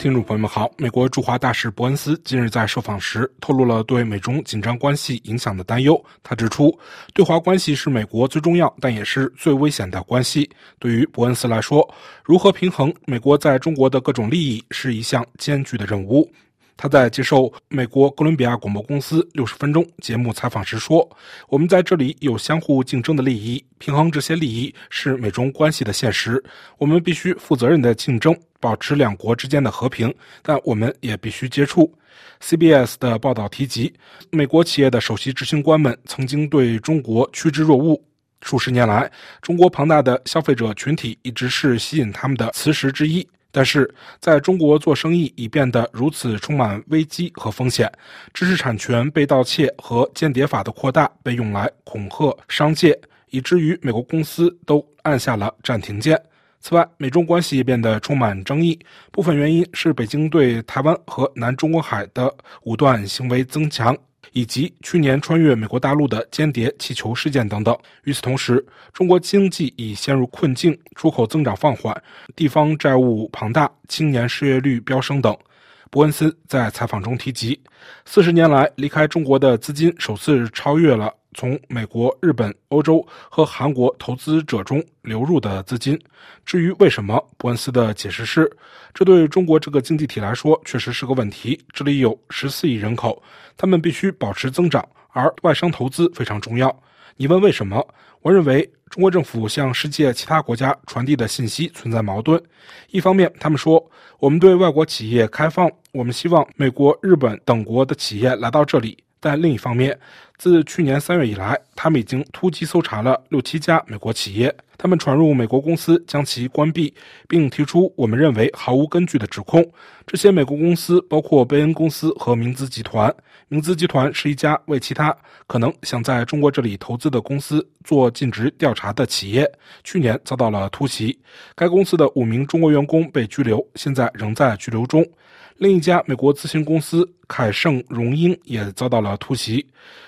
听众朋友们好，美国驻华大使伯恩斯近日在受访时透露了对美中紧张关系影响的担忧。他指出，对华关系是美国最重要但也是最危险的关系。对于伯恩斯来说，如何平衡美国在中国的各种利益是一项艰巨的任务。他在接受美国哥伦比亚广播公司六十分钟节目采访时说：“我们在这里有相互竞争的利益，平衡这些利益是美中关系的现实。我们必须负责任的竞争，保持两国之间的和平，但我们也必须接触。” CBS 的报道提及，美国企业的首席执行官们曾经对中国趋之若鹜。数十年来，中国庞大的消费者群体一直是吸引他们的磁石之一。但是，在中国做生意已变得如此充满危机和风险，知识产权被盗窃和间谍法的扩大被用来恐吓商界，以至于美国公司都按下了暂停键。此外，美中关系变得充满争议，部分原因是北京对台湾和南中国海的武断行为增强。以及去年穿越美国大陆的间谍气球事件等等。与此同时，中国经济已陷入困境，出口增长放缓，地方债务庞大，青年失业率飙升等。伯恩斯在采访中提及，四十年来离开中国的资金首次超越了。从美国、日本、欧洲和韩国投资者中流入的资金。至于为什么，伯恩斯的解释是：这对中国这个经济体来说确实是个问题。这里有十四亿人口，他们必须保持增长，而外商投资非常重要。你问为什么？我认为中国政府向世界其他国家传递的信息存在矛盾。一方面，他们说我们对外国企业开放，我们希望美国、日本等国的企业来到这里。但另一方面，自去年三月以来，他们已经突击搜查了六七家美国企业，他们闯入美国公司，将其关闭，并提出我们认为毫无根据的指控。这些美国公司包括贝恩公司和明资集团。明资集团是一家为其他可能想在中国这里投资的公司做尽职调查的企业。去年遭到了突袭，该公司的五名中国员工被拘留，现在仍在拘留中。另一家美国咨询公司凯盛荣英也遭到了突袭，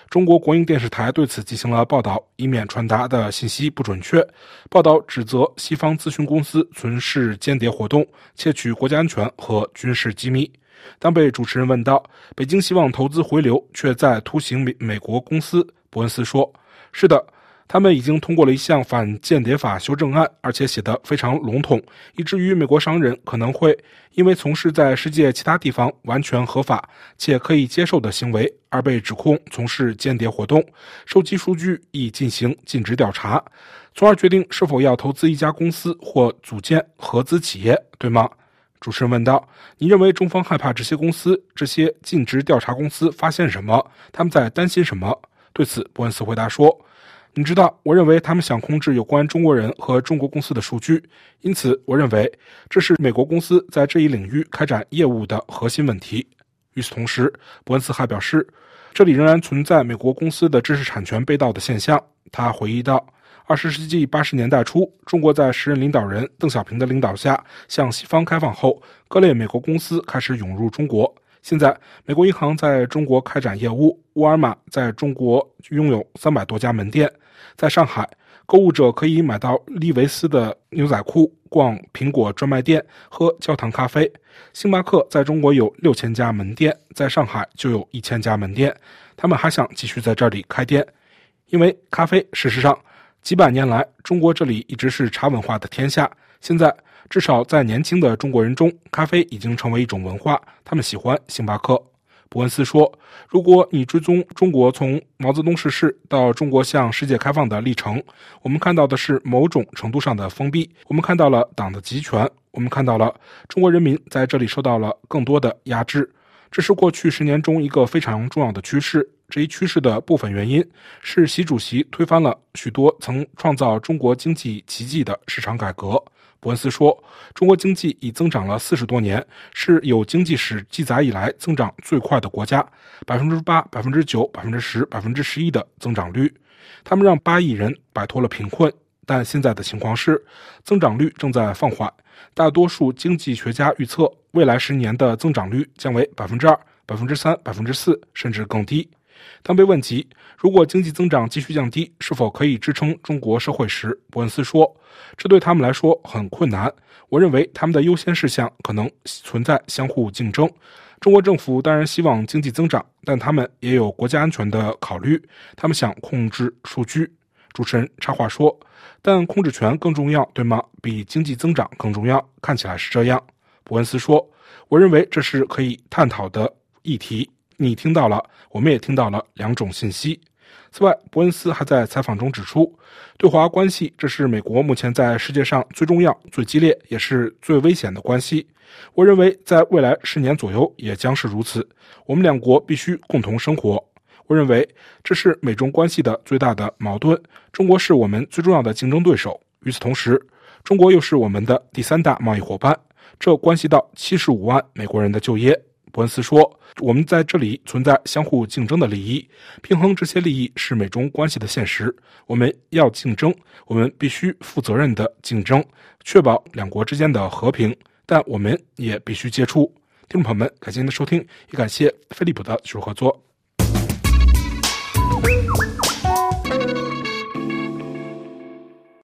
中国国营电视台对此进行了报道，以免传达的信息不准确。报道指责西方咨询公司存事间谍活动，窃取国家安全和军事机密。当被主持人问到北京希望投资回流，却在突袭美美国公司，伯恩斯说：“是的。”他们已经通过了一项反间谍法修正案，而且写得非常笼统，以至于美国商人可能会因为从事在世界其他地方完全合法且可以接受的行为而被指控从事间谍活动，收集数据以进行尽职调查，从而决定是否要投资一家公司或组建合资企业，对吗？主持人问道：“你认为中方害怕这些公司、这些尽职调查公司发现什么？他们在担心什么？”对此，伯恩斯回答说。你知道，我认为他们想控制有关中国人和中国公司的数据，因此我认为这是美国公司在这一领域开展业务的核心问题。与此同时，伯恩斯还表示，这里仍然存在美国公司的知识产权被盗的现象。他回忆道：“二十世纪八十年代初，中国在时任领导人邓小平的领导下向西方开放后，各类美国公司开始涌入中国。”现在，美国银行在中国开展业务，沃尔玛在中国拥有三百多家门店。在上海，购物者可以买到利维斯的牛仔裤，逛苹果专卖店，喝焦糖咖啡。星巴克在中国有六千家门店，在上海就有一千家门店。他们还想继续在这里开店，因为咖啡。事实上，几百年来，中国这里一直是茶文化的天下。现在。至少在年轻的中国人中，咖啡已经成为一种文化。他们喜欢星巴克。伯恩斯说：“如果你追踪中国从毛泽东逝世到中国向世界开放的历程，我们看到的是某种程度上的封闭。我们看到了党的集权，我们看到了中国人民在这里受到了更多的压制。这是过去十年中一个非常重要的趋势。这一趋势的部分原因是习主席推翻了许多曾创造中国经济奇迹的市场改革。”伯恩斯说：“中国经济已增长了四十多年，是有经济史记载以来增长最快的国家，百分之八、百分之九、百分之十、百分之十一的增长率。他们让八亿人摆脱了贫困，但现在的情况是，增长率正在放缓。大多数经济学家预测，未来十年的增长率将为百分之二、百分之三、百分之四，甚至更低。当被问及如果经济增长继续降低，是否可以支撑中国社会时，伯恩斯说：“这对他们来说很困难。我认为他们的优先事项可能存在相互竞争。中国政府当然希望经济增长，但他们也有国家安全的考虑，他们想控制数据。”主持人插话说：“但控制权更重要，对吗？比经济增长更重要？看起来是这样。”伯恩斯说：“我认为这是可以探讨的议题。”你听到了，我们也听到了两种信息。此外，伯恩斯还在采访中指出，对华关系这是美国目前在世界上最重要、最激烈，也是最危险的关系。我认为，在未来十年左右也将是如此。我们两国必须共同生活。我认为这是美中关系的最大的矛盾。中国是我们最重要的竞争对手，与此同时，中国又是我们的第三大贸易伙伴，这关系到七十五万美国人的就业。伯恩斯说：“我们在这里存在相互竞争的利益，平衡这些利益是美中关系的现实。我们要竞争，我们必须负责任的竞争，确保两国之间的和平。但我们也必须接触。”听众朋友们，感谢您的收听，也感谢飞利浦的技术合作。